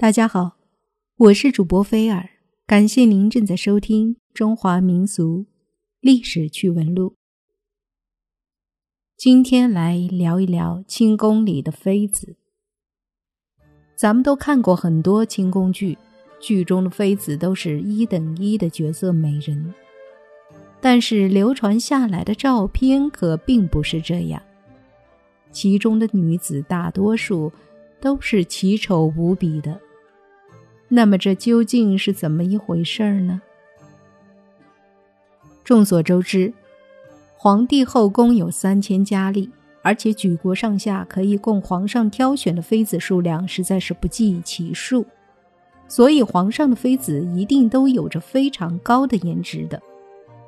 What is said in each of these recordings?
大家好，我是主播菲尔，感谢您正在收听《中华民俗历史趣闻录》。今天来聊一聊清宫里的妃子。咱们都看过很多清宫剧，剧中的妃子都是一等一的绝色美人，但是流传下来的照片可并不是这样，其中的女子大多数都是奇丑无比的。那么这究竟是怎么一回事儿呢？众所周知，皇帝后宫有三千佳丽，而且举国上下可以供皇上挑选的妃子数量实在是不计其数，所以皇上的妃子一定都有着非常高的颜值的。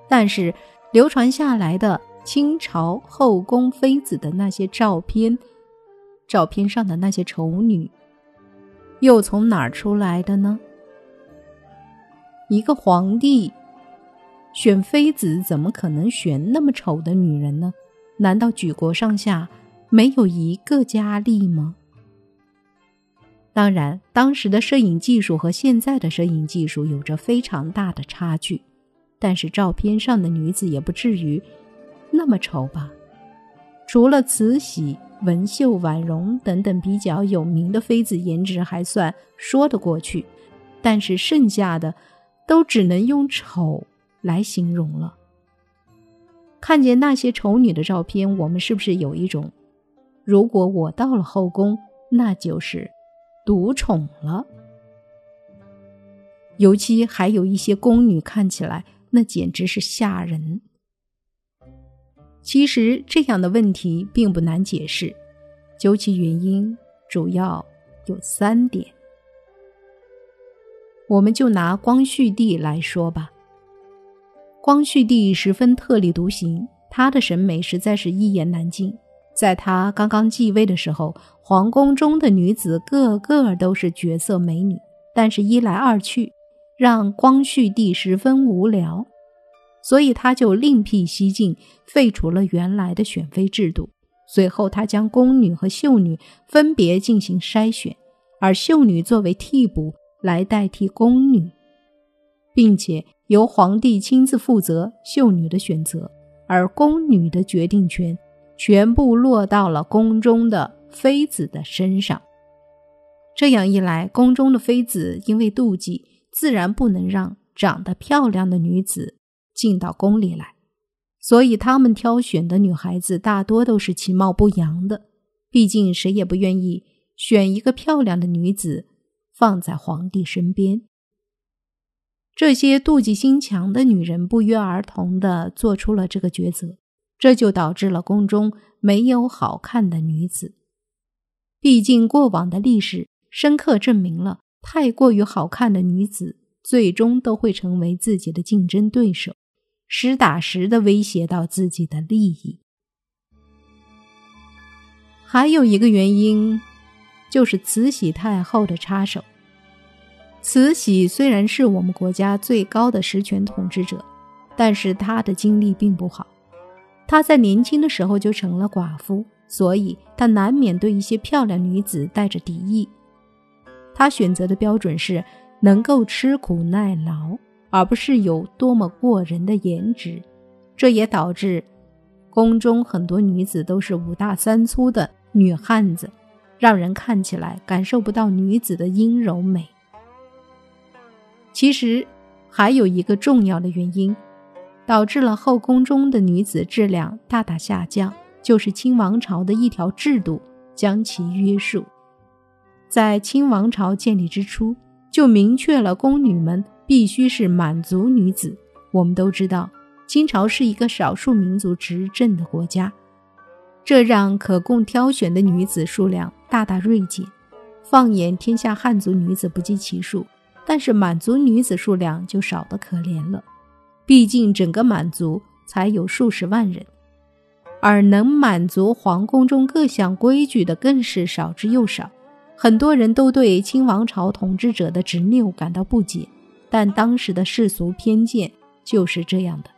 但是流传下来的清朝后宫妃子的那些照片，照片上的那些丑女。又从哪儿出来的呢？一个皇帝选妃子，怎么可能选那么丑的女人呢？难道举国上下没有一个佳丽吗？当然，当时的摄影技术和现在的摄影技术有着非常大的差距，但是照片上的女子也不至于那么丑吧？除了慈禧。文秀、婉容等等比较有名的妃子，颜值还算说得过去，但是剩下的都只能用丑来形容了。看见那些丑女的照片，我们是不是有一种，如果我到了后宫，那就是独宠了？尤其还有一些宫女，看起来那简直是吓人。其实这样的问题并不难解释，究其原因主要有三点。我们就拿光绪帝来说吧。光绪帝十分特立独行，他的审美实在是一言难尽。在他刚刚继位的时候，皇宫中的女子个个都是绝色美女，但是一来二去，让光绪帝十分无聊。所以他就另辟蹊径，废除了原来的选妃制度。随后，他将宫女和秀女分别进行筛选，而秀女作为替补来代替宫女，并且由皇帝亲自负责秀女的选择，而宫女的决定权全部落到了宫中的妃子的身上。这样一来，宫中的妃子因为妒忌，自然不能让长得漂亮的女子。进到宫里来，所以他们挑选的女孩子大多都是其貌不扬的。毕竟谁也不愿意选一个漂亮的女子放在皇帝身边。这些妒忌心强的女人不约而同地做出了这个抉择，这就导致了宫中没有好看的女子。毕竟过往的历史深刻证明了，太过于好看的女子最终都会成为自己的竞争对手。实打实的威胁到自己的利益。还有一个原因，就是慈禧太后的插手。慈禧虽然是我们国家最高的实权统治者，但是她的经历并不好。她在年轻的时候就成了寡妇，所以她难免对一些漂亮女子带着敌意。她选择的标准是能够吃苦耐劳。而不是有多么过人的颜值，这也导致宫中很多女子都是五大三粗的女汉子，让人看起来感受不到女子的阴柔美。其实还有一个重要的原因，导致了后宫中的女子质量大大下降，就是清王朝的一条制度将其约束。在清王朝建立之初，就明确了宫女们。必须是满族女子。我们都知道，清朝是一个少数民族执政的国家，这让可供挑选的女子数量大大锐减。放眼天下，汉族女子不计其数，但是满族女子数量就少得可怜了。毕竟整个满族才有数十万人，而能满足皇宫中各项规矩的更是少之又少。很多人都对清王朝统治者的执拗感到不解。但当时的世俗偏见就是这样的，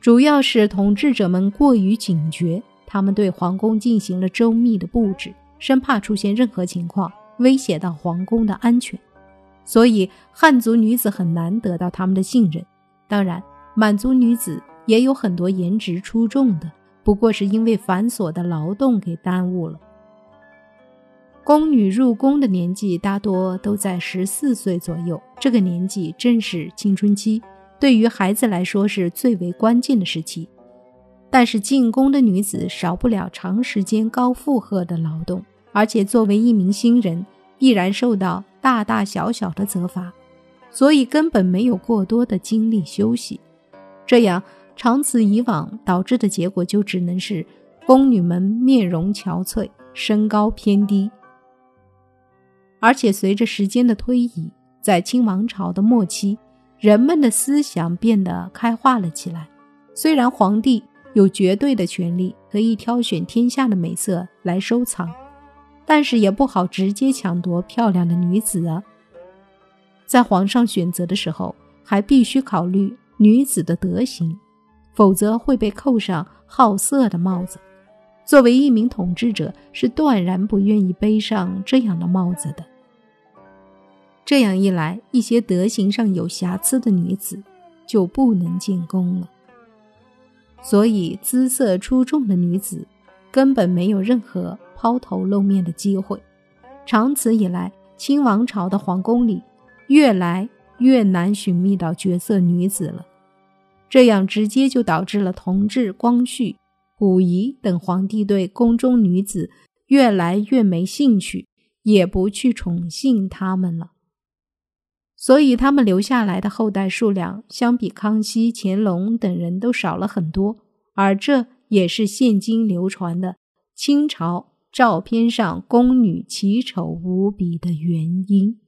主要是统治者们过于警觉，他们对皇宫进行了周密的布置，生怕出现任何情况威胁到皇宫的安全，所以汉族女子很难得到他们的信任。当然，满族女子也有很多颜值出众的，不过是因为繁琐的劳动给耽误了。宫女入宫的年纪大多都在十四岁左右，这个年纪正是青春期，对于孩子来说是最为关键的时期。但是进宫的女子少不了长时间高负荷的劳动，而且作为一名新人，必然受到大大小小的责罚，所以根本没有过多的精力休息。这样长此以往，导致的结果就只能是宫女们面容憔悴，身高偏低。而且随着时间的推移，在清王朝的末期，人们的思想变得开化了起来。虽然皇帝。有绝对的权利，可以挑选天下的美色来收藏，但是也不好直接抢夺漂亮的女子啊。在皇上选择的时候，还必须考虑女子的德行，否则会被扣上好色的帽子。作为一名统治者，是断然不愿意背上这样的帽子的。这样一来，一些德行上有瑕疵的女子就不能进宫了。所以，姿色出众的女子根本没有任何抛头露面的机会。长此以来，清王朝的皇宫里越来越难寻觅到绝色女子了。这样直接就导致了同治、光绪、溥仪等皇帝对宫中女子越来越没兴趣，也不去宠幸她们了。所以，他们留下来的后代数量相比康熙、乾隆等人都少了很多，而这也是现今流传的清朝照片上宫女奇丑无比的原因。